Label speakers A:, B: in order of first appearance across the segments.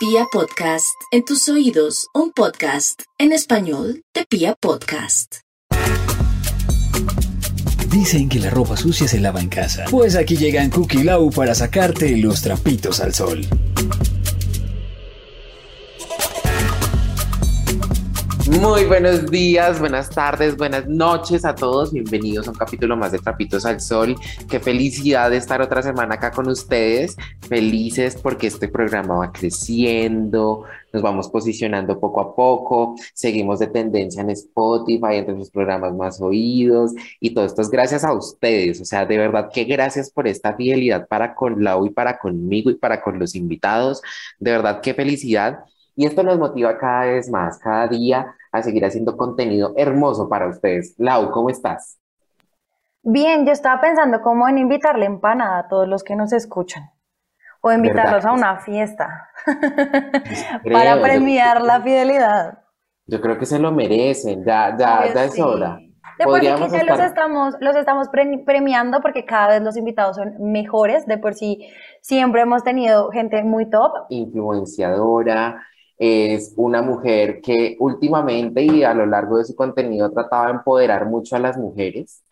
A: Pia Podcast, en tus oídos, un podcast en español de Pia Podcast.
B: Dicen que la ropa sucia se lava en casa. Pues aquí llegan Cookie Lau para sacarte los trapitos al sol.
C: Muy buenos días, buenas tardes, buenas noches a todos. Bienvenidos a un capítulo más de Trapitos al Sol. Qué felicidad de estar otra semana acá con ustedes. Felices porque este programa va creciendo, nos vamos posicionando poco a poco, seguimos de tendencia en Spotify, entre los programas más oídos y todo esto es gracias a ustedes. O sea, de verdad que gracias por esta fidelidad para con Lau y para conmigo y para con los invitados. De verdad qué felicidad. Y esto nos motiva cada vez más, cada día a seguir haciendo contenido hermoso para ustedes. Lau, ¿cómo estás?
D: Bien, yo estaba pensando cómo en invitarle empanada a todos los que nos escuchan. O invitarlos a una fiesta para premiar la fidelidad.
C: Yo creo que se lo merecen, ya, ya, ya es hora.
D: De por sí que los estamos, los estamos premiando porque cada vez los invitados son mejores. De por sí siempre hemos tenido gente muy top.
C: Influenciadora, es una mujer que últimamente y a lo largo de su contenido trataba de empoderar mucho a las mujeres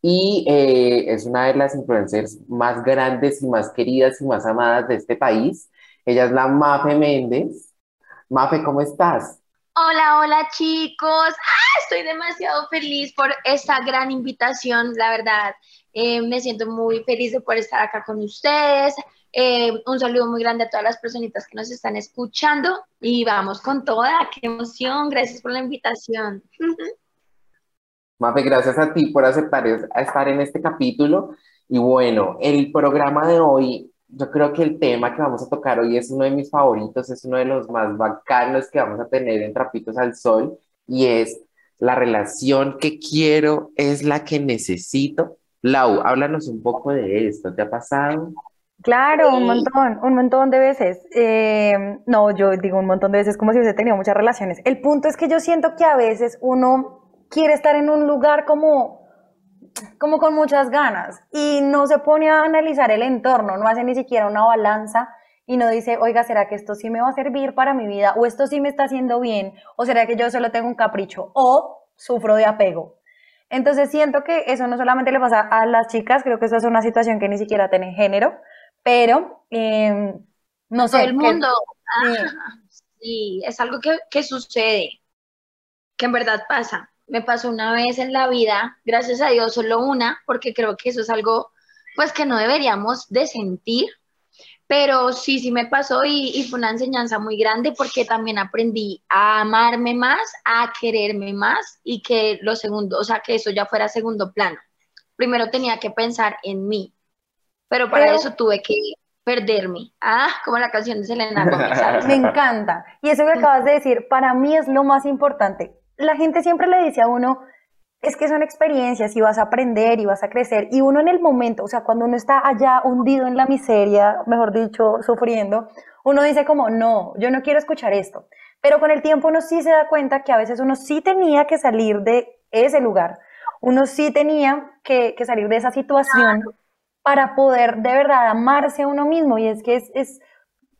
C: y eh, es una de las influencers más grandes y más queridas y más amadas de este país. Ella es la Mafe Méndez. Mafe, ¿cómo estás?
E: Hola, hola chicos. ¡Ah! Estoy demasiado feliz por esta gran invitación, la verdad. Eh, me siento muy feliz de poder estar acá con ustedes. Eh, un saludo muy grande a todas las personitas que nos están escuchando y vamos con toda, qué emoción, gracias por la invitación.
C: Mafe, gracias a ti por aceptar estar en este capítulo. Y bueno, el programa de hoy, yo creo que el tema que vamos a tocar hoy es uno de mis favoritos, es uno de los más bacanos que vamos a tener en Trapitos al Sol y es la relación que quiero es la que necesito. Lau, háblanos un poco de esto, ¿te ha pasado?
D: Claro, un montón, un montón de veces. Eh, no, yo digo un montón de veces como si hubiese tenido muchas relaciones. El punto es que yo siento que a veces uno quiere estar en un lugar como, como con muchas ganas y no se pone a analizar el entorno, no hace ni siquiera una balanza y no dice, oiga, ¿será que esto sí me va a servir para mi vida? ¿O esto sí me está haciendo bien? ¿O será que yo solo tengo un capricho? ¿O sufro de apego? Entonces siento que eso no solamente le pasa a las chicas, creo que eso es una situación que ni siquiera tiene género, pero em, no sé.
E: El mundo. sí. es algo que, que sucede, que en verdad pasa. Me pasó una vez en la vida, gracias a Dios, solo una, porque creo que eso es algo pues que no deberíamos de sentir, pero sí, sí me pasó y, y, fue una enseñanza muy grande porque también aprendí a amarme más, a quererme más y que lo segundo, o sea, que eso ya fuera segundo plano. Primero tenía que pensar en mí, pero para eso tuve que perderme. Ah, como la canción de Selena Gómez.
D: Me encanta. Y eso que acabas de decir, para mí es lo más importante. La gente siempre le dice a uno, es que son experiencias y vas a aprender y vas a crecer. Y uno en el momento, o sea, cuando uno está allá hundido en la miseria, mejor dicho, sufriendo, uno dice como, no, yo no quiero escuchar esto. Pero con el tiempo uno sí se da cuenta que a veces uno sí tenía que salir de ese lugar. Uno sí tenía que, que salir de esa situación para poder de verdad amarse a uno mismo. Y es que es, es,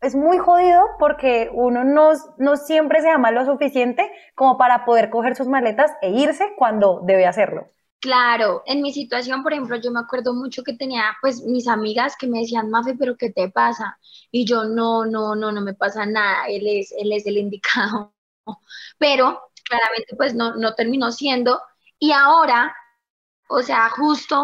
D: es muy jodido porque uno no, no siempre se ama lo suficiente como para poder coger sus maletas e irse cuando debe hacerlo.
E: Claro, en mi situación, por ejemplo, yo me acuerdo mucho que tenía pues mis amigas que me decían, Mafe, pero ¿qué te pasa? Y yo, no, no, no, no me pasa nada, él es, él es el indicado. Pero claramente pues no, no terminó siendo. Y ahora o sea, justo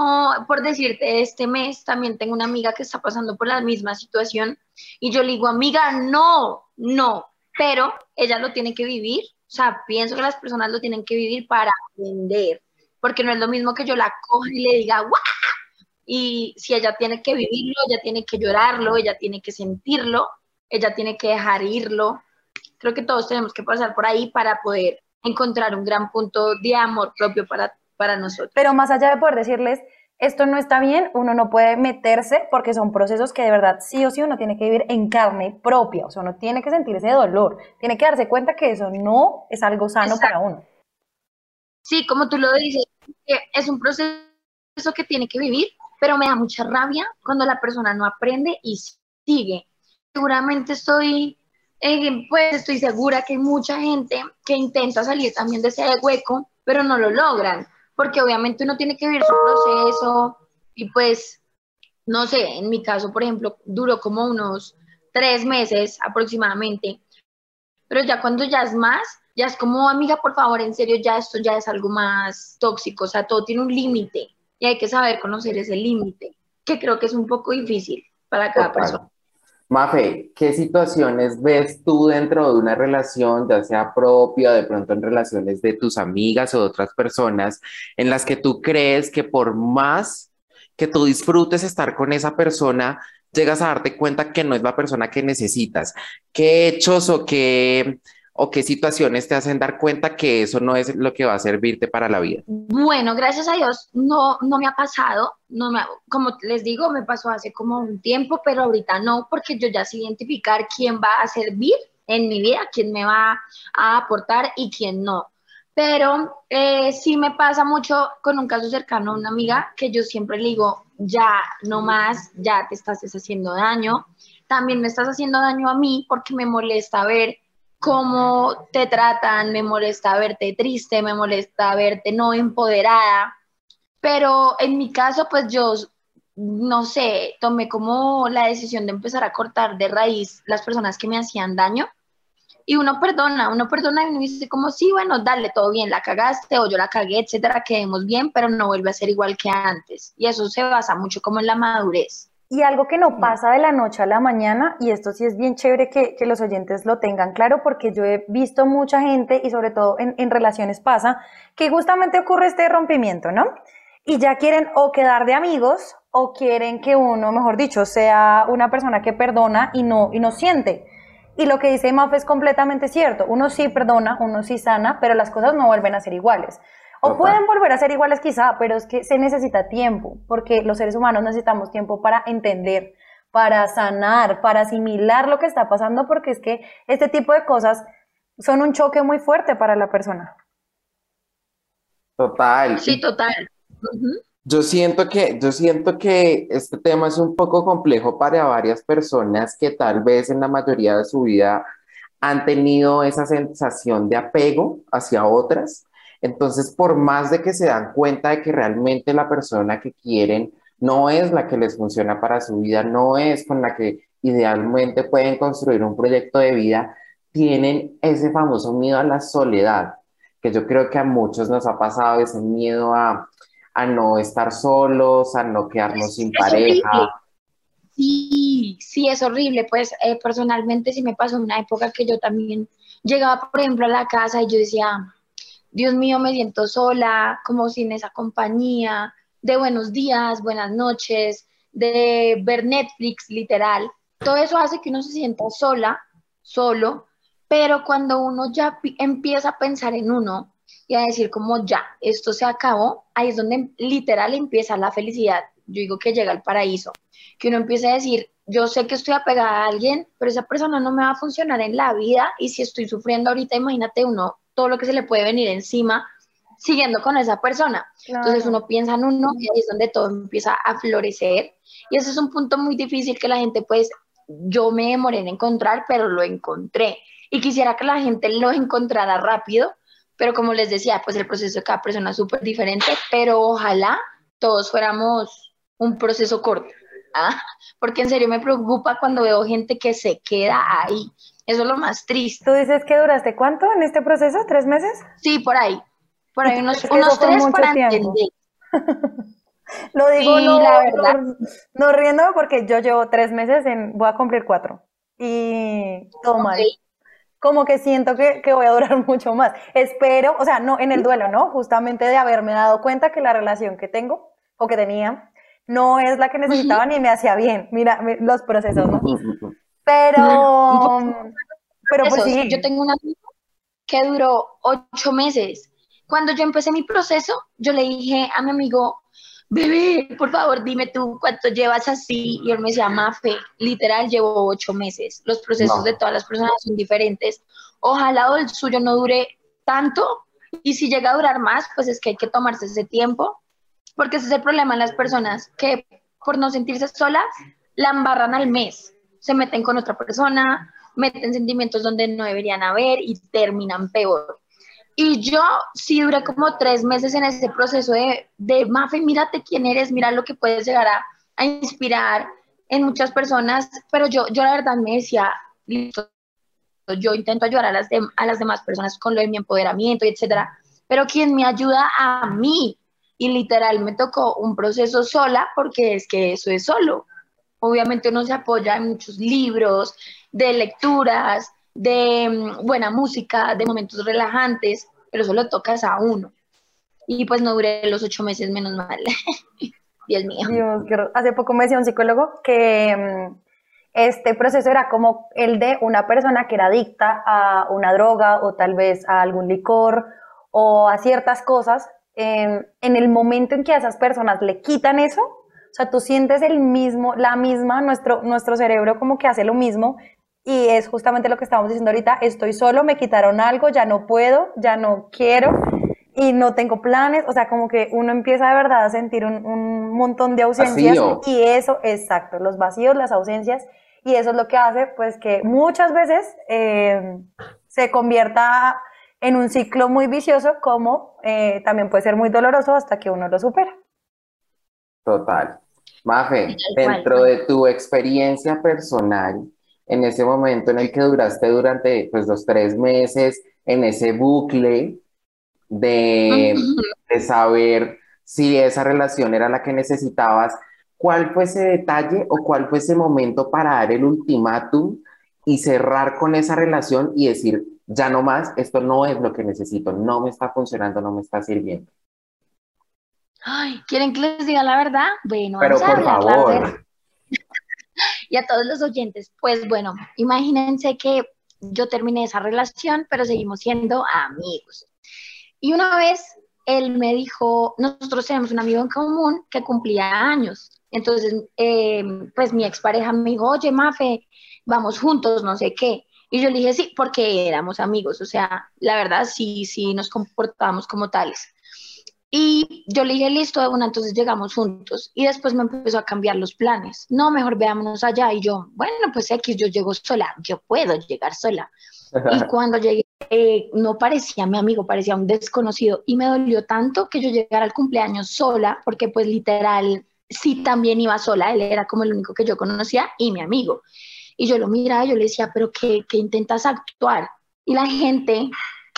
E: por decirte, este mes también tengo una amiga que está pasando por la misma situación y yo le digo, amiga, no, no, pero ella lo tiene que vivir. O sea, pienso que las personas lo tienen que vivir para aprender, porque no es lo mismo que yo la coja y le diga, ¡guau! Y si ella tiene que vivirlo, ella tiene que llorarlo, ella tiene que sentirlo, ella tiene que dejar irlo. Creo que todos tenemos que pasar por ahí para poder encontrar un gran punto de amor propio para para nosotros.
D: Pero más allá de poder decirles, esto no está bien, uno no puede meterse porque son procesos que de verdad sí o sí uno tiene que vivir en carne propia, o sea, uno tiene que sentir ese dolor, tiene que darse cuenta que eso no es algo sano para uno.
E: Sí, como tú lo dices, es un proceso que tiene que vivir, pero me da mucha rabia cuando la persona no aprende y sigue. Seguramente estoy eh, pues estoy segura que hay mucha gente que intenta salir también de ese hueco, pero no lo logran, porque obviamente uno tiene que vivir su proceso y pues, no sé, en mi caso, por ejemplo, duró como unos tres meses aproximadamente, pero ya cuando ya es más, ya es como, amiga, por favor, en serio, ya esto ya es algo más tóxico, o sea, todo tiene un límite y hay que saber conocer ese límite, que creo que es un poco difícil para cada persona.
C: Mafe, ¿qué situaciones ves tú dentro de una relación, ya sea propia, de pronto en relaciones de tus amigas o de otras personas, en las que tú crees que por más que tú disfrutes estar con esa persona, llegas a darte cuenta que no es la persona que necesitas? ¿Qué hechos o qué o qué situaciones te hacen dar cuenta que eso no es lo que va a servirte para la vida?
E: Bueno, gracias a Dios no, no me ha pasado, no me, como les digo, me pasó hace como un tiempo, pero ahorita no, porque yo ya sé identificar quién va a servir en mi vida, quién me va a aportar y quién no. Pero eh, sí me pasa mucho con un caso cercano a una amiga que yo siempre le digo, ya no más, ya te estás haciendo daño. También me estás haciendo daño a mí porque me molesta ver cómo te tratan, me molesta verte triste, me molesta verte no empoderada, pero en mi caso, pues yo, no sé, tomé como la decisión de empezar a cortar de raíz las personas que me hacían daño. Y uno perdona, uno perdona y uno dice como, sí, bueno, dale, todo bien, la cagaste o yo la cagué, etcétera, quedemos bien, pero no vuelve a ser igual que antes. Y eso se basa mucho como en la madurez.
D: Y algo que no pasa de la noche a la mañana, y esto sí es bien chévere que, los oyentes lo tengan claro, porque yo he visto mucha gente, y sobre todo en, en, relaciones pasa, que justamente ocurre este rompimiento, ¿no? Y ya quieren o quedar de amigos, o quieren que uno, mejor dicho, sea una persona que perdona y no, y no siente. Y lo que dice Maf es completamente cierto. Uno sí perdona, uno sí sana, pero las cosas no vuelven a ser iguales. O pueden volver a ser iguales quizá, pero es que se necesita tiempo, porque los seres humanos necesitamos tiempo para entender, para sanar, para asimilar lo que está pasando, porque es que este tipo de cosas son un choque muy fuerte para la persona.
C: Total.
E: Sí, total.
C: Yo siento que, yo siento que este tema es un poco complejo para varias personas que tal vez en la mayoría de su vida han tenido esa sensación de apego hacia otras entonces, por más de que se dan cuenta de que realmente la persona que quieren no es la que les funciona para su vida, no es con la que idealmente pueden construir un proyecto de vida, tienen ese famoso miedo a la soledad, que yo creo que a muchos nos ha pasado ese miedo a, no estar solos, a no quedarnos sin pareja.
E: Sí, sí, es horrible. Pues eh, personalmente sí me pasó una época que yo también llegaba, por ejemplo, a la casa y yo decía, Dios mío, me siento sola, como sin esa compañía, de buenos días, buenas noches, de ver Netflix, literal. Todo eso hace que uno se sienta sola, solo, pero cuando uno ya empieza a pensar en uno y a decir como ya, esto se acabó, ahí es donde literal empieza la felicidad. Yo digo que llega el paraíso, que uno empieza a decir, yo sé que estoy apegada a alguien, pero esa persona no me va a funcionar en la vida y si estoy sufriendo ahorita, imagínate uno todo lo que se le puede venir encima siguiendo con esa persona. Entonces uno piensa en uno y ahí es donde todo empieza a florecer. Y ese es un punto muy difícil que la gente, pues, yo me demoré en encontrar, pero lo encontré. Y quisiera que la gente lo encontrara rápido, pero como les decía, pues el proceso de cada persona es súper diferente, pero ojalá todos fuéramos un proceso corto. ¿ah? Porque en serio me preocupa cuando veo gente que se queda ahí eso es lo más triste.
D: ¿Tú dices que duraste cuánto en este proceso? ¿Tres meses?
E: Sí, por ahí. Por ahí unos, unos tres para entender.
D: lo digo no, la verdad. No, riendo porque yo llevo tres meses en, voy a cumplir cuatro. Y todo mal. Como que siento que, que, voy a durar mucho más. Espero, o sea, no en el duelo, ¿no? Justamente de haberme dado cuenta que la relación que tengo o que tenía no es la que necesitaba ni me hacía bien. Mira, los procesos, ¿no? Pero, pero pues sí.
E: Yo tengo una amiga que duró ocho meses. Cuando yo empecé mi proceso, yo le dije a mi amigo, bebé, por favor, dime tú cuánto llevas así. Y él me decía, Mafe, literal, llevo ocho meses. Los procesos de todas las personas son diferentes. Ojalá el suyo no dure tanto. Y si llega a durar más, pues es que hay que tomarse ese tiempo. Porque ese es el problema en las personas que por no sentirse solas, la embarran al mes se meten con otra persona meten sentimientos donde no deberían haber y terminan peor. Y yo sí duré como tres meses en ese proceso de, de Mafe, mírate quién eres, mira lo que puedes llegar a, a inspirar en muchas personas, pero yo, yo la verdad me decía, yo intento ayudar a las, a las demás personas con lo de mi empoderamiento etcétera, pero quien me ayuda a mí, y literal me tocó un proceso sola, porque es que eso es solo. Obviamente uno se apoya en muchos libros, de lecturas, de mm, buena música, de momentos relajantes, pero eso lo tocas a uno. Y pues no duré los ocho meses, menos mal. Dios mío.
D: Hace poco me decía un psicólogo que mm, este proceso era como el de una persona que era adicta a una droga o tal vez a algún licor o a ciertas cosas. en el momento en que a esas personas le quitan eso, sea, tú sientes el mismo, la misma, nuestro, nuestro cerebro como que hace lo mismo y es justamente lo que estábamos diciendo ahorita, estoy solo, me quitaron algo, ya no puedo, ya no quiero y no tengo planes, o sea, como que uno empieza de verdad a sentir un, un montón de ausencias y eso, exacto, los vacíos, las ausencias y eso es lo que hace pues que muchas veces eh, se convierta en un ciclo muy vicioso como eh, también puede ser muy doloroso hasta que uno lo supera.
C: Total. Mafe, dentro de tu experiencia personal, en ese momento en el que duraste durante pues, los tres meses, en ese bucle de, de saber si esa relación era la que necesitabas, ¿cuál fue ese detalle o cuál fue ese momento para dar el ultimátum y cerrar con esa relación y decir, ya no más, esto no es lo que necesito, no me está funcionando, no me está sirviendo?
E: Ay, ¿quieren que les diga la verdad? Bueno,
C: Pero por favor.
E: y a todos los oyentes, pues bueno, imagínense que yo terminé esa relación, pero seguimos siendo amigos. Y una vez él me dijo, nosotros tenemos un amigo en común que cumplía años. Entonces, eh, pues mi expareja me dijo, oye, Mafe, vamos juntos, no sé qué. Y yo le dije, sí, porque éramos amigos, o sea, la verdad sí, sí nos comportábamos como tales. Y yo le dije, listo, de una, entonces llegamos juntos. Y después me empezó a cambiar los planes. No, mejor veámonos allá. Y yo, bueno, pues X, yo llego sola, yo puedo llegar sola. Y cuando llegué, eh, no parecía mi amigo, parecía un desconocido. Y me dolió tanto que yo llegara al cumpleaños sola, porque pues literal, sí también iba sola, él era como el único que yo conocía y mi amigo. Y yo lo miraba, yo le decía, pero ¿qué, qué intentas actuar? Y la gente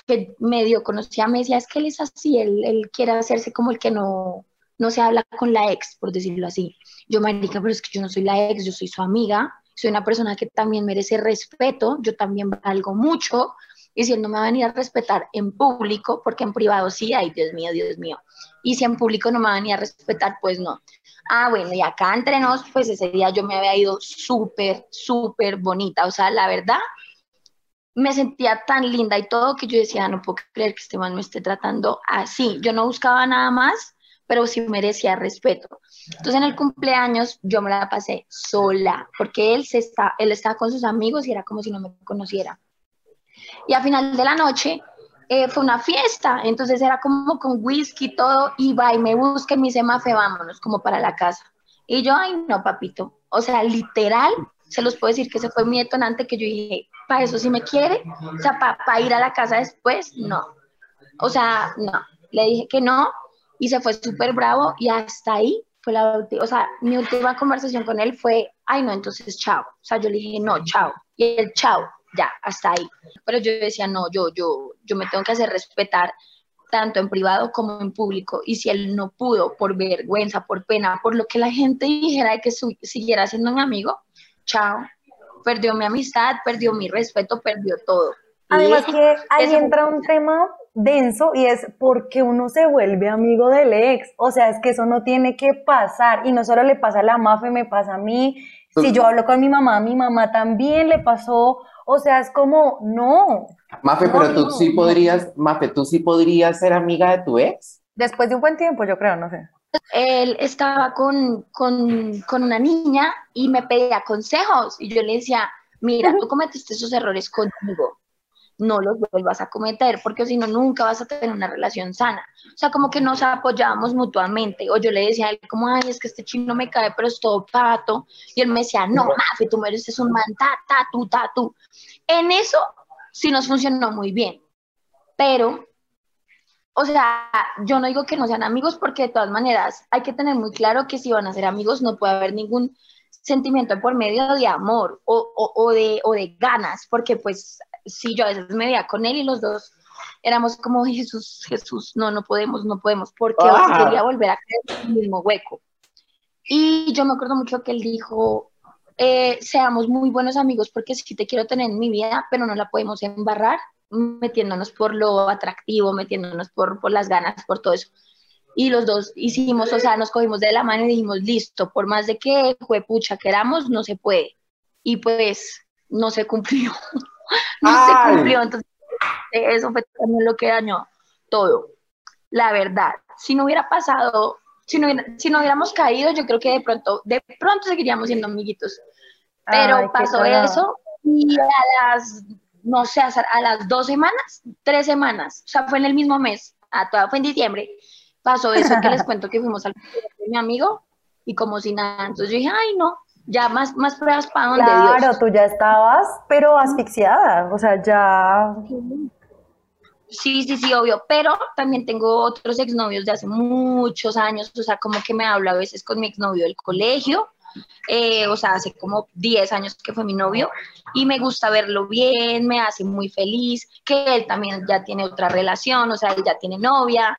E: que medio conocía me decía, es que él es así, él, él quiere hacerse como el que no, no se habla con la ex, por decirlo así. Yo, marica, pero es que yo no soy la ex, yo soy su amiga, soy una persona que también merece respeto, yo también valgo mucho, y si él no me va a venir a respetar en público, porque en privado sí, ay, Dios mío, Dios mío, y si en público no me va a venir a respetar, pues no. Ah, bueno, y acá entre nos, pues ese día yo me había ido súper, súper bonita, o sea, la verdad, me sentía tan linda y todo que yo decía, no puedo creer que este man me esté tratando así. Yo no buscaba nada más, pero sí merecía respeto. Entonces en el cumpleaños yo me la pasé sola, porque él, se está, él estaba con sus amigos y era como si no me conociera. Y al final de la noche eh, fue una fiesta, entonces era como con whisky todo, y va y me busca y me dice, Mafe, vámonos, como para la casa. Y yo, ay, no, papito. O sea, literal, se los puedo decir que ese fue mi detonante que yo dije, para eso sí me quiere, o sea, para ir a la casa después, no. O sea, no. Le dije que no y se fue súper bravo y hasta ahí fue la última, o sea, mi última conversación con él fue, ay no, entonces chao. O sea, yo le dije, no, chao. Y él, chao, ya, hasta ahí. Pero yo decía, no, yo, yo, yo me tengo que hacer respetar tanto en privado como en público. Y si él no pudo, por vergüenza, por pena, por lo que la gente dijera de que siguiera siendo un amigo, chao, perdió mi amistad, perdió mi respeto, perdió todo.
D: Además que ahí entra un tema denso y es porque uno se vuelve amigo del ex. O sea, es que eso no tiene que pasar y no solo le pasa a la mafe, me pasa a mí. Si yo hablo con mi mamá, a mi mamá también le pasó. O sea, es como, no.
C: Mafe, pero tú sí podrías, Mafe, tú sí podrías ser amiga de tu ex.
D: Después de un buen tiempo, yo creo, no sé
E: él estaba con, con, con, una niña y me pedía consejos y yo le decía, mira, tú cometiste esos errores conmigo. no los vuelvas a cometer, porque si no, nunca vas a tener una relación sana. O sea, como que nos apoyábamos mutuamente, o yo le decía a él como, ay, es que este chino me cae, pero es todo pato, y él me decía, no, Mafe, tú mereces un man, ta, ta, ta, tú. En eso sí nos funcionó muy bien, pero, o sea, yo no digo que no sean amigos, porque de todas maneras hay que tener muy claro que si van a ser amigos no puede haber ningún sentimiento por medio de amor o, o, o, de, o de ganas, porque pues sí, yo a veces me veía con él y los dos éramos como Jesús, Jesús, no, no podemos, no podemos, porque
C: Ah.
E: quería volver a caer en el mismo hueco. Y yo me acuerdo mucho que él dijo, eh, seamos muy buenos amigos porque sí te quiero tener en mi vida, pero no la podemos embarrar metiéndonos por lo atractivo, metiéndonos por, por las ganas, por todo eso. Y los dos hicimos, o sea, nos cogimos de la mano y dijimos, listo, por más de que juepucha queramos, no se puede. Y pues no se cumplió. no
C: Ay.
E: se cumplió. Entonces, eso fue también lo que dañó todo. La verdad, si no hubiera pasado, si no, si no hubiéramos caído, yo creo que de pronto, de pronto seguiríamos siendo amiguitos. Pero
D: Ay,
E: pasó eso y a las, no sé, a las dos semanas, tres semanas, o sea, fue en el mismo mes, a toda, fue en diciembre, pasó eso que les cuento que fuimos al de mi amigo y como si nada, entonces yo dije, ay no, ya más, más pruebas para donde
D: Claro,
E: Dios.
D: tú ya estabas, pero asfixiada, o sea, ya...
E: Sí, sí, sí, obvio, pero también tengo otros exnovios de hace muchos años, o sea, como que me hablo a veces con mi exnovio del colegio, eh, o sea, hace como 10 años que fue mi novio, y me gusta verlo bien, me hace muy feliz, que él también ya tiene otra relación, o sea, él ya tiene novia,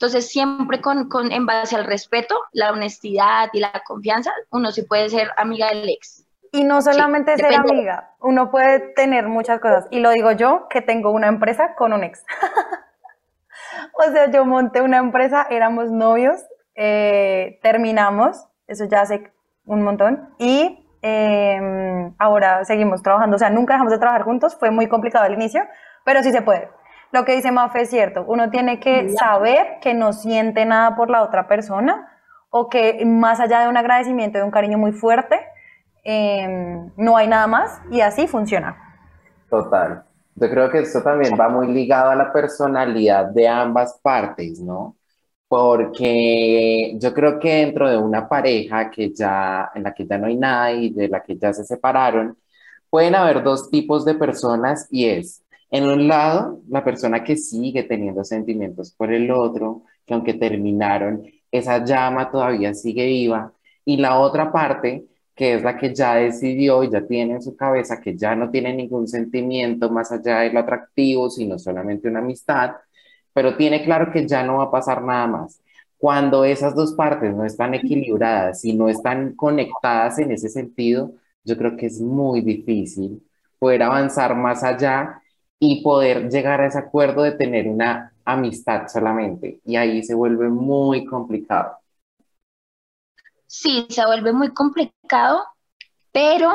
E: entonces siempre con, con en base al respeto, la honestidad y la confianza, uno sí puede ser amiga del ex.
D: Y no solamente ser
E: depende.
D: amiga, uno puede tener muchas cosas. Y lo digo yo, que tengo una empresa con un ex. o sea, yo monté una empresa, éramos novios, eh, terminamos, eso ya hace un montón, y eh, ahora seguimos trabajando. O sea, nunca dejamos de trabajar juntos, fue muy complicado al inicio, pero sí se puede. Lo que dice Mafe es cierto, uno tiene que saber que no siente nada por la otra persona o que más allá de un agradecimiento, de un cariño muy fuerte, eh, no hay nada más y así funciona.
C: Total. Yo creo que esto también va muy ligado a la personalidad de ambas partes, ¿no? Porque yo creo que dentro de una pareja que ya, en la que ya no hay nada y de la que ya se separaron, pueden haber dos tipos de personas y es, en un lado, la persona que sigue teniendo sentimientos por el otro, que aunque terminaron, esa llama todavía sigue viva, y la otra parte, que es la que ya decidió y ya tiene en su cabeza que ya no tiene ningún sentimiento más allá de lo atractivo, sino solamente una amistad, pero tiene claro que ya no va a pasar nada más. Cuando esas dos partes no están equilibradas y no están conectadas en ese sentido, yo creo que es muy difícil poder avanzar más allá y poder llegar a ese acuerdo de tener una amistad solamente. Y ahí se vuelve muy complicado.
E: Sí, se vuelve muy complicado, pero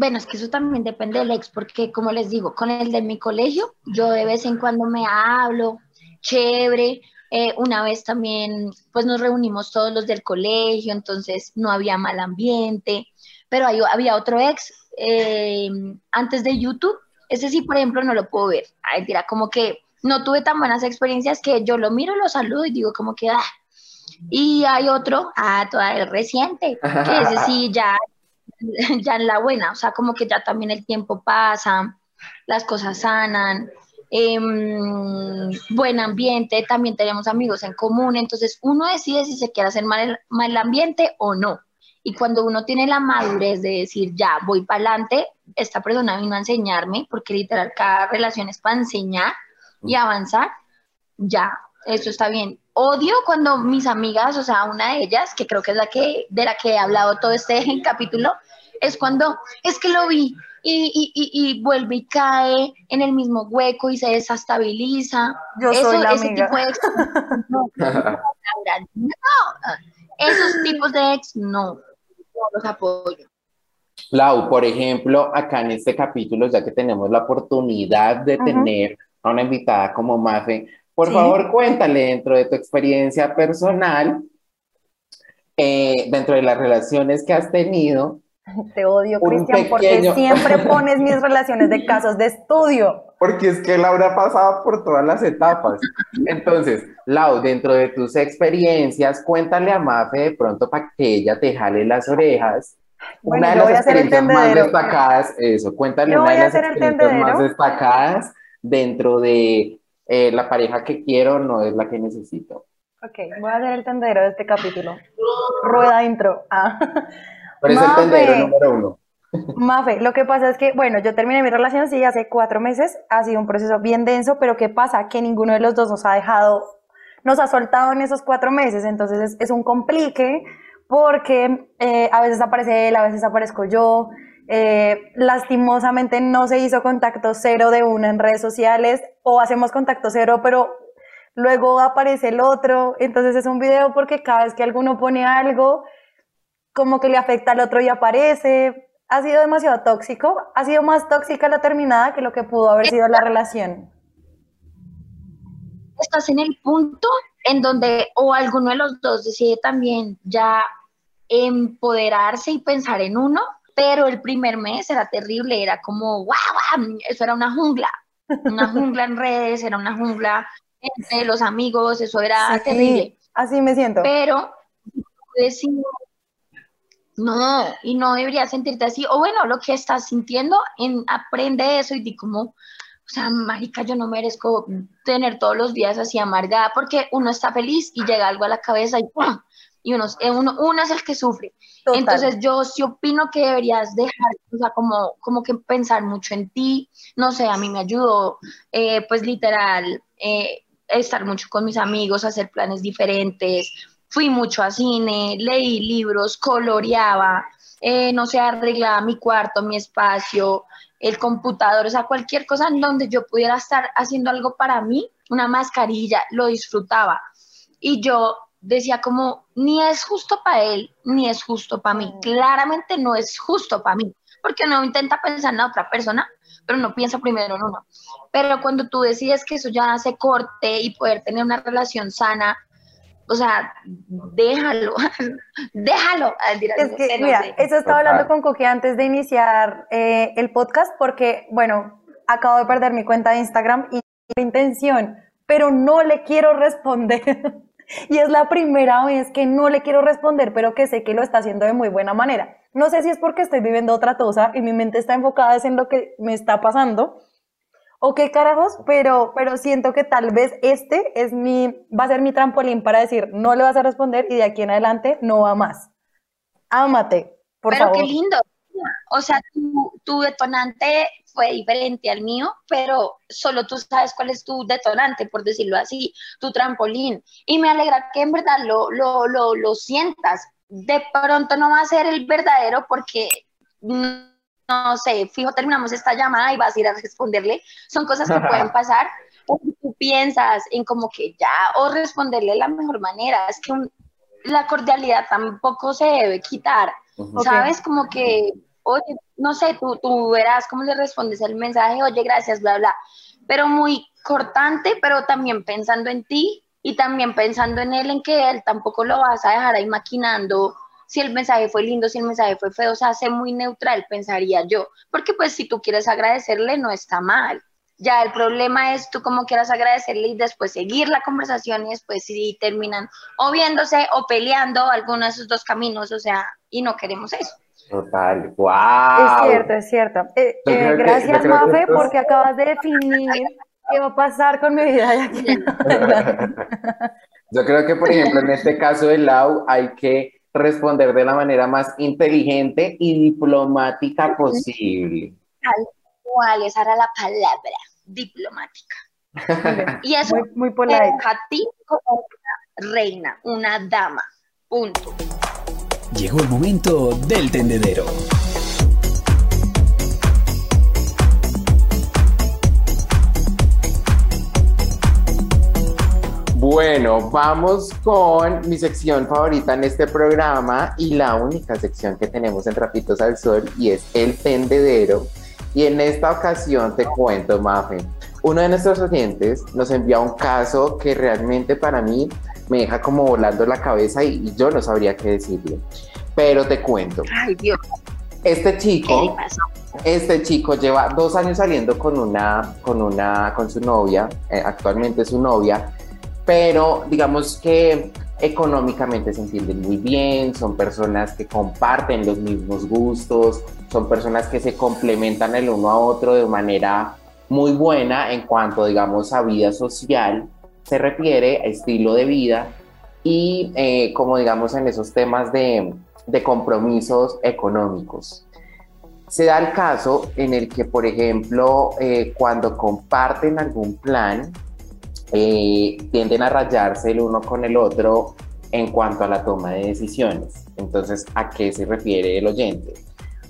E: bueno, es que eso también depende del ex, porque como les digo, con el de mi colegio, yo de vez en cuando me hablo, chévere. Eh, una vez también, pues nos reunimos todos los del colegio, entonces no había mal ambiente, pero había otro ex eh, antes de YouTube, ese sí, por ejemplo, no lo puedo ver. Ay, dirá, como que no tuve tan buenas experiencias que yo lo miro, lo saludo y digo como que, ah. Y hay otro, ah, todavía reciente, que ese sí ya, ya en la buena, o sea, como que ya también el tiempo pasa, las cosas sanan, em, buen ambiente, también tenemos amigos en común, entonces uno decide si se quiere hacer mal, mal ambiente o no. Y cuando uno tiene la madurez de decir, ya, voy para adelante, esta persona vino a enseñarme, porque literal cada relación es para enseñar y avanzar, ya, eso está bien. Odio cuando mis amigas, o sea, una de ellas, que creo que es la que, de la que he hablado todo este capítulo, es cuando es que lo vi y, y, y, y vuelve y cae en el mismo hueco y se desestabiliza.
D: Yo
E: Eso,
D: soy la
E: ese
D: amiga.
E: tipo de ex, no, Laura, no. Esos tipos de ex, no, no los apoyo.
C: Lau, por ejemplo, acá en este capítulo, ya que tenemos la oportunidad de tener a una invitada como Mafe, por
D: Sí.
C: favor, cuéntale dentro de tu experiencia personal, eh, dentro de las relaciones que has tenido,
D: Te odio, Cristian, porque siempre pones mis relaciones de casos de estudio.
C: porque es que Laura ha pasado por todas las etapas. Entonces, Lau, dentro de tus experiencias, cuéntale a Mafe de pronto para que ella te jale las orejas.
D: Bueno,
C: una de las experiencias más destacadas, eso, cuéntale una de las experiencias más destacadas dentro de eh, la pareja que quiero, no es la que necesito.
D: Ok, voy a hacer el tendero de este capítulo. Rueda intro. Ah.
C: Pero es el
D: Mafe.
C: tendedero número uno.
D: Mafe, lo que pasa es que, bueno, yo terminé mi relación, sí, hace cuatro meses, ha sido un proceso bien denso, pero ¿qué pasa? Que ninguno de los dos nos ha dejado, nos ha soltado en esos cuatro meses, entonces es, es un complique, porque eh, a veces aparece él, a veces aparezco yo, eh, lastimosamente no se hizo contacto cero de una en redes sociales, o hacemos contacto cero, pero luego aparece el otro, entonces es un video porque cada vez que alguno pone algo, como que le afecta al otro y aparece. Ha sido demasiado tóxico. Ha sido más tóxica la terminada que lo que pudo haber sido la relación.
E: estás en el punto en donde o alguno de los dos decide también ya empoderarse y pensar en uno, pero el primer mes era terrible, era como, wow, eso era una jungla, una jungla en redes, era una jungla entre los amigos, eso era
D: Sí,
E: terrible.
D: Así me siento.
E: Pero decido, no, y no deberías sentirte así, o bueno, lo que estás sintiendo, en, aprende eso y di como, o sea, marica, yo no merezco tener todos los días así amargada, porque uno está feliz y llega algo a la cabeza y ¡pum! Y uno, eh, uno, uno es el que sufre.
D: Total.
E: Entonces yo sí opino que deberías dejar, o sea, como, como que pensar mucho en ti, no sé, a mí me ayudó, eh, pues literal, eh, estar mucho con mis amigos, hacer planes diferentes, fui mucho a cine, leí libros, coloreaba, eh, no sé, arreglaba mi cuarto, mi espacio, el computador, o sea, cualquier cosa en donde yo pudiera estar haciendo algo para mí, una mascarilla, lo disfrutaba. Y yo decía como, ni es justo para él, ni es justo para mí.
D: Mm.
E: Claramente no es justo para mí, porque uno intenta pensar en la otra persona, pero no piensa primero en uno. Pero cuando tú decides que eso ya se corte y poder tener una relación sana, o sea, déjalo, déjalo. Ah,
D: Es que, mira,
E: sé.
D: eso estaba hablando con Coqui antes de iniciar eh, el podcast porque, bueno, acabo de perder mi cuenta de Instagram y la intención, pero no le quiero responder. y es la primera vez que no le quiero responder, pero que sé que lo está haciendo de muy buena manera. No sé si es porque estoy viviendo otra cosa y mi mente está enfocada en lo que me está pasando o qué carajos, pero, pero siento que tal vez este es mi, va a ser mi trampolín para decir, no le vas a responder y de aquí en adelante no va más. Ámate, por
E: pero
D: favor.
E: qué lindo. O sea, tu, tu detonante fue diferente al mío, pero solo tú sabes cuál es tu detonante, por decirlo así, tu trampolín. Y me alegra que en verdad lo, lo, lo, lo sientas. De pronto no va a ser el verdadero porque, no sé, fijo, terminamos esta llamada y vas a ir a responderle. Son cosas que pueden pasar. O tú piensas en como que ya, o responderle de la mejor manera. Es que un- la cordialidad tampoco se debe quitar. ¿Sabes? Como que, oye, no sé, tú, tú verás cómo le respondes el mensaje, oye, gracias, bla, bla. Pero muy cortante, pero también pensando en ti y también pensando en él, en que él tampoco lo vas a dejar ahí maquinando si el mensaje fue lindo, si el mensaje fue feo, o sea, sé muy neutral, pensaría yo. Porque pues si tú quieres agradecerle, no está mal. Ya el problema es tú como quieras agradecerle y después seguir la conversación y después si terminan o viéndose o peleando alguno de esos dos caminos, o sea, y no queremos eso.
C: Total, wow.
D: Es cierto, es cierto. Eh, eh, gracias,
C: que
D: Mafe, porque acabas de definir qué va a pasar con mi vida de aquí.
C: Yo creo que, por ejemplo, en este caso de Lau, hay que responder de la manera más inteligente y diplomática posible.
E: Tal cual, esa era la palabra, diplomática. Y eso
D: Muy, muy
E: te
D: polite.
E: deja a ti como una reina, una dama, punto.
B: Llegó el momento del tendedero.
C: Bueno, vamos con mi sección favorita en este programa y la única sección que tenemos en Trapitos al Sol y es el tendedero. Y en esta ocasión te cuento, Mafe, uno de nuestros oyentes nos envía un caso que realmente para mí me deja como volando la cabeza y, y yo no sabría qué decirle. Pero te cuento.
E: Ay, Dios.
C: Este
E: ¿Qué
C: chico, este chico lleva dos años saliendo con una, con una, con su novia, eh, actualmente su novia, pero digamos que económicamente se entienden muy bien, son personas que comparten los mismos gustos, son personas que se complementan el uno a otro de manera muy buena en cuanto, digamos, a vida social se refiere, a estilo de vida y eh, como digamos en esos temas de, de compromisos económicos. Se da el caso en el que, por ejemplo, eh, cuando comparten algún plan, eh, tienden a rayarse el uno con el otro en cuanto a la toma de decisiones. Entonces, ¿a qué se refiere el oyente?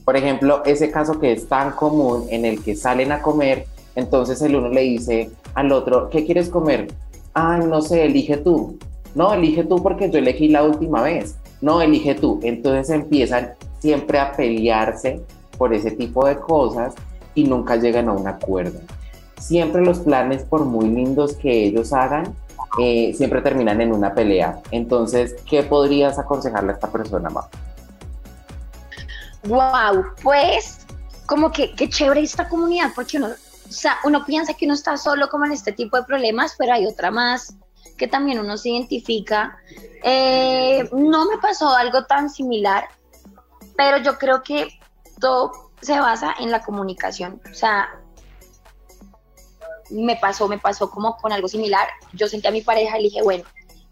C: Por ejemplo, ese caso que es tan común en el que salen a comer, entonces el uno le dice al otro, ¿qué quieres comer? Ay, no sé, elige tú. No, elige tú porque yo elegí la última vez. No, elige tú. Entonces empiezan siempre a pelearse por ese tipo de cosas y nunca llegan a un acuerdo. Siempre los planes, por muy lindos que ellos hagan, eh, siempre terminan en una pelea. Entonces, ¿qué podrías aconsejarle a esta persona, Ma?
E: Wow, pues como que qué chévere esta comunidad, porque uno, o sea, uno piensa que uno está solo como en este tipo de problemas, pero hay otra más que también uno se identifica. Eh, no me pasó algo tan similar, pero yo creo que todo se basa en la comunicación. O sea, me pasó, me pasó como con algo similar. Yo senté a mi pareja y le dije, bueno,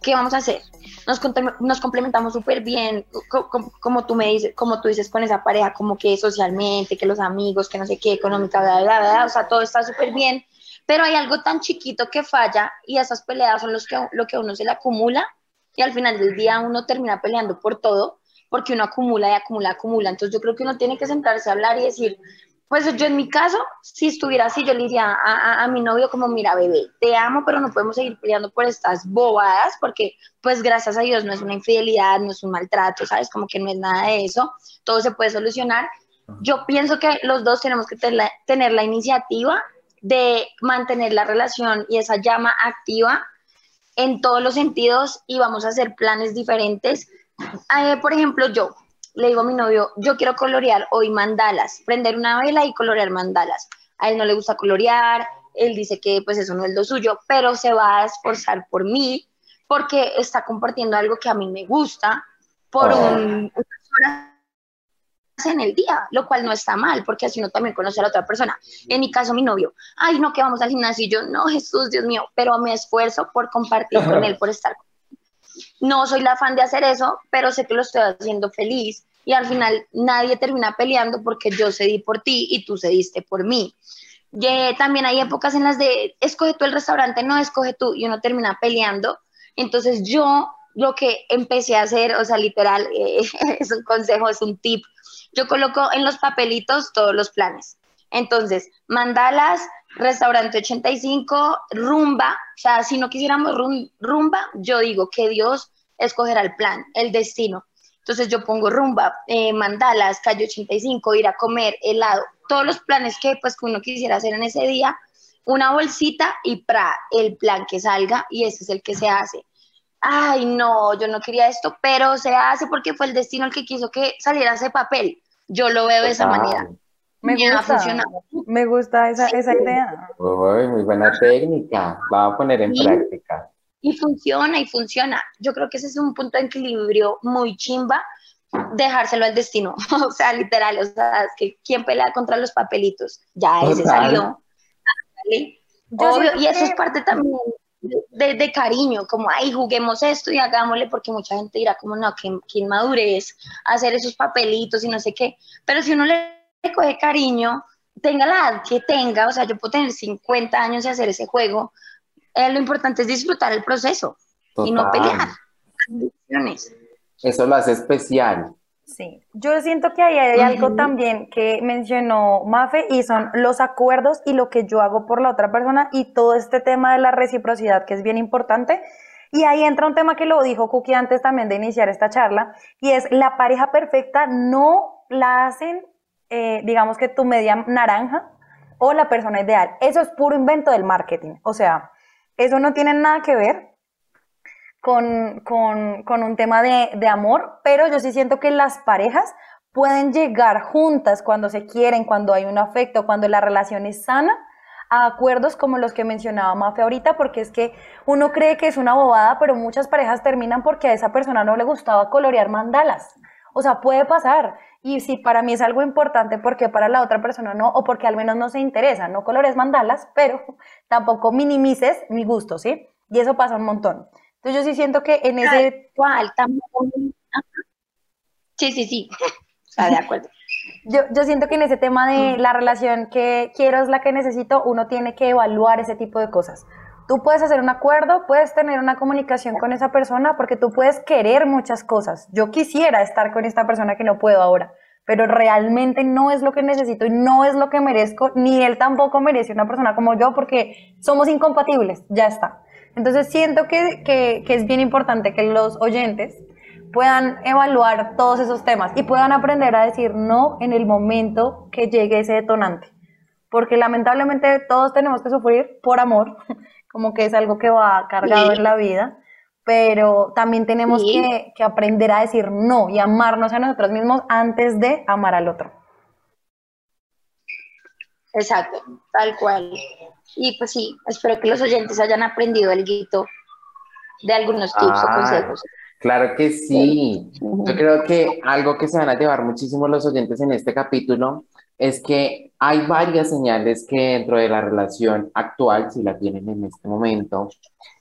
E: ¿qué vamos a hacer? Nos, nos complementamos súper bien, co- co- como tú me dices, como tú dices con esa pareja, como que socialmente, que los amigos, que no sé qué, económica, bla, bla, bla, o sea, todo está súper bien, pero hay algo tan chiquito que falla y esas peleas son los que, lo que uno se le acumula y al final del día uno termina peleando por todo porque uno acumula y acumula, acumula. Entonces yo creo que uno tiene que sentarse a hablar y decir, pues yo en mi caso, si estuviera así, yo le diría a, a- a mi novio como, mira, bebé, te amo, pero no podemos seguir peleando por estas bobadas, porque pues gracias a Dios no es una infidelidad, no es un maltrato, ¿sabes? Como que no es nada de eso, todo se puede solucionar. Yo pienso que los dos tenemos que tener la, tener la iniciativa de mantener la relación y esa llama activa en todos los sentidos y vamos a hacer planes diferentes. Eh, por ejemplo, yo le digo a mi novio, yo quiero colorear hoy mandalas, prender una vela y colorear mandalas. A él no le gusta colorear, él dice que pues eso no es lo suyo, pero se va a esforzar por mí porque está compartiendo algo que a mí me gusta por
C: Oh.
E: un, unas horas en el día, lo cual no está mal, porque así uno también conoce a la otra persona. En mi caso, mi novio, ay, no, que vamos al gimnasio, y yo, no, Jesús, Dios mío, pero me esfuerzo por compartir con él, por estar. No soy la fan de hacer eso, pero sé que lo estoy haciendo feliz y al final nadie termina peleando porque yo cedí por ti y tú cediste por mí. Y, también hay épocas en las de escoge tú el restaurante, no escoge tú, y uno termina peleando. Entonces yo lo que empecé a hacer, o sea, literal, es un consejo, es un tip. Yo coloco en los papelitos todos los planes. Entonces, mandalas, restaurante 85, rumba, o sea, si no quisiéramos rum- rumba, yo digo que Dios escogerá el plan, el destino. Entonces yo pongo rumba, eh, mandalas, calle 85, ir a comer, helado, todos los planes que pues que uno quisiera hacer en ese día, una bolsita y para el plan que salga y ese es el que se hace. Ay, no, yo no quería esto, pero se hace porque fue el destino el que quiso que saliera ese papel. Yo lo veo de esa manera.
D: Me
E: ha
D: gusta,
E: funcionado.
D: me gusta esa, esa idea.
C: Uy, muy buena técnica. La voy a poner en
E: Sí.
C: práctica.
E: Y funciona y funciona. Yo creo que ese es un punto de equilibrio muy chimba, dejárselo al destino. O sea, literal, o sea, es que quién pelea contra los papelitos. Ya ese
C: Total.
E: salió. Obvio, y eso
D: que-
E: es parte también de, de cariño, como, ay, juguemos esto y hagámosle, porque mucha gente dirá como, no, que, que inmadurez hacer esos papelitos y no sé qué. Pero si uno le coge cariño, tenga la edad que tenga, o sea, yo puedo tener 50 años y hacer ese juego, eh, lo importante es disfrutar el proceso y no
C: Total.
E: pelear.
C: Eso lo hace especial.
D: Sí, yo siento que ahí hay algo también que mencionó Mafe y son los acuerdos y lo que yo hago por la otra persona y todo este tema de la reciprocidad que es bien importante. Y ahí entra un tema que lo dijo Cookie antes también de iniciar esta charla y es la pareja perfecta no la hacen, eh, digamos que tu media naranja o la persona ideal. Eso es puro invento del marketing. O sea, eso no tiene nada que ver con, con, con un tema de, de amor, pero yo sí siento que las parejas pueden llegar juntas cuando se quieren, cuando hay un afecto, cuando la relación es sana, a acuerdos como los que mencionaba Mafe ahorita, porque es que uno cree que es una bobada, pero muchas parejas terminan porque a esa persona no le gustaba colorear mandalas. O sea, puede pasar. Y si para mí es algo importante, porque para la otra persona no, o porque al menos no se interesa, no colores mandalas, pero tampoco minimices mi gusto, ¿sí? Y eso pasa un montón. Entonces yo sí siento que en ese...
E: ¿Cuál? Sí, sí, sí. Está de acuerdo.
D: Yo, yo siento que en ese tema de la relación que quiero es la que necesito, uno tiene que evaluar ese tipo de cosas. Tú puedes hacer un acuerdo, puedes tener una comunicación con esa persona porque tú puedes querer muchas cosas. Yo quisiera estar con esta persona que no puedo ahora, pero realmente no es lo que necesito y no es lo que merezco, ni él tampoco merece una persona como yo porque somos incompatibles, ya está. Entonces siento que, que, que es bien importante que los oyentes puedan evaluar todos esos temas y puedan aprender a decir no en el momento que llegue ese detonante. Porque lamentablemente todos tenemos que sufrir por amor, como que es algo que va cargado en la vida, pero también tenemos que, que, aprender a decir no y amarnos a nosotros mismos antes de amar al otro.
E: Exacto, tal cual. Y pues sí, espero que los oyentes hayan aprendido el guito de algunos tips o ah, consejos.
C: Claro que sí. Yo creo que algo que se van a llevar muchísimo los oyentes en este capítulo es que hay varias señales que dentro de la relación actual, si la tienen en este momento,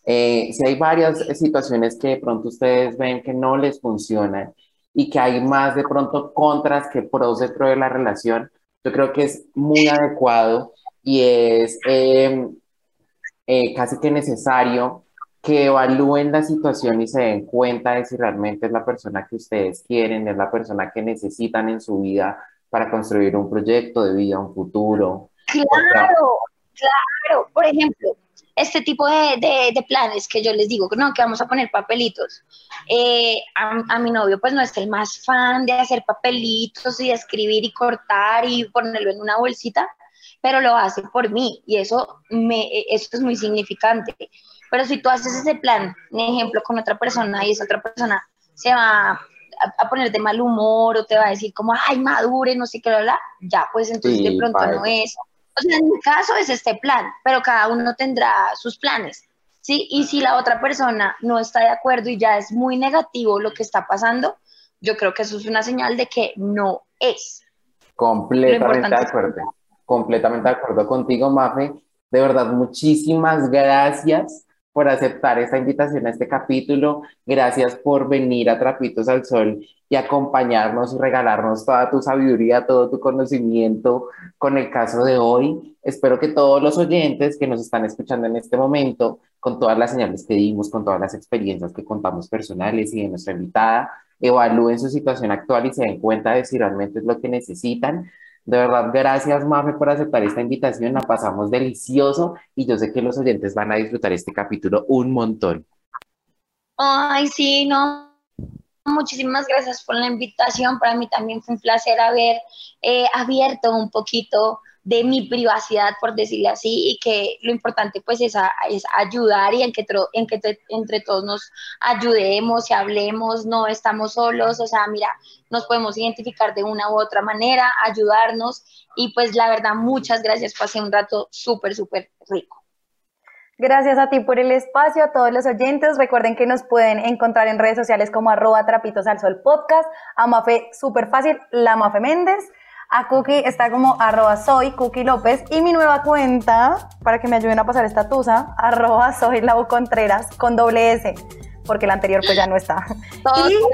C: eh, si hay varias situaciones que de pronto ustedes ven que no les funcionan y que hay más de pronto contras que pros dentro de la relación, yo creo que es muy adecuado y es em, eh, casi que necesario que evalúen la situación y se den cuenta de si realmente es la persona que ustedes quieren, es la persona que necesitan en su vida para construir un proyecto de vida, un futuro.
E: Claro, claro. Por ejemplo, este tipo de, de, planes que yo les digo, no, que vamos a poner papelitos. Eh, a, a, mi novio pues no es el más fan de hacer papelitos y escribir y cortar y ponerlo en una bolsita, pero lo hace por mí y eso, me, eso es muy significante. Pero si tú haces ese plan, un ejemplo, con otra persona y esa otra persona se va a, poner de mal humor o te va a decir como, ay, madure, no sé qué, bla, ya, pues entonces de pronto no es. O sea, en mi caso es este plan, pero cada uno tendrá sus planes, ¿sí? Y si la otra persona no está de acuerdo y ya es muy negativo lo que está pasando, yo creo que eso es una señal de que no es.
C: Completamente de acuerdo. Completamente de acuerdo contigo, Mafe. De verdad, muchísimas gracias por aceptar esta invitación a este capítulo. Gracias por venir a Trapitos al Sol y acompañarnos y regalarnos toda tu sabiduría, todo tu conocimiento con el caso de hoy. Espero que todos los oyentes que nos están escuchando en este momento, con todas las señales que dimos, con todas las experiencias que contamos personales y de nuestra invitada, evalúen su situación actual y se den cuenta de si realmente es lo que necesitan de verdad, gracias, Mafe, por aceptar esta invitación. La pasamos delicioso y yo sé que los oyentes van a disfrutar este capítulo un montón.
E: Ay, sí, no. Muchísimas gracias por la invitación. Para mí también fue un placer haber eh, abierto un poquito de mi privacidad, por decirlo así, y que lo importante pues es, es ayudar y en que, en que entre todos nos ayudemos y hablemos, no estamos solos, o sea, mira, nos podemos identificar de una u otra manera, ayudarnos y pues la verdad, muchas gracias, pasé un rato súper, súper rico.
D: Gracias a ti por el espacio, a todos los oyentes. Recuerden que nos pueden encontrar en redes sociales como arroba trapitos al sol podcast, a Mafe súper fácil, la Mafe Méndez. A Cookie está como arroba soy Cookie López y mi nueva cuenta, para que me ayuden a pasar esta tusa, arroba soy Lau Contreras con doble S, porque la anterior pues ya no está.
E: Todos y... por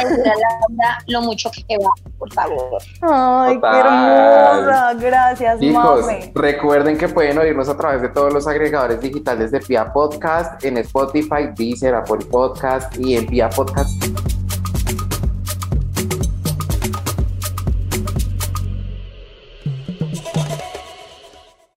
E: allá, lo mucho que va, por favor.
D: Ay, qué hermosa. Gracias,
C: Hijos, recuerden que pueden oírnos a través de todos los agregadores digitales de Pia Podcast, en Spotify, Deezer, Apple Podcast y en Pia Podcast